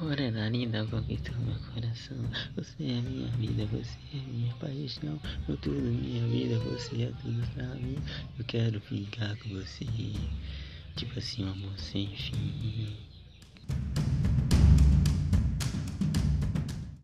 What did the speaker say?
Morena linda, conquistou meu coração. Você é minha vida, você é minha paixão. Eu tudo, minha vida, você é tudo pra mim. Eu quero ficar com você. Tipo assim, um amor sem fim.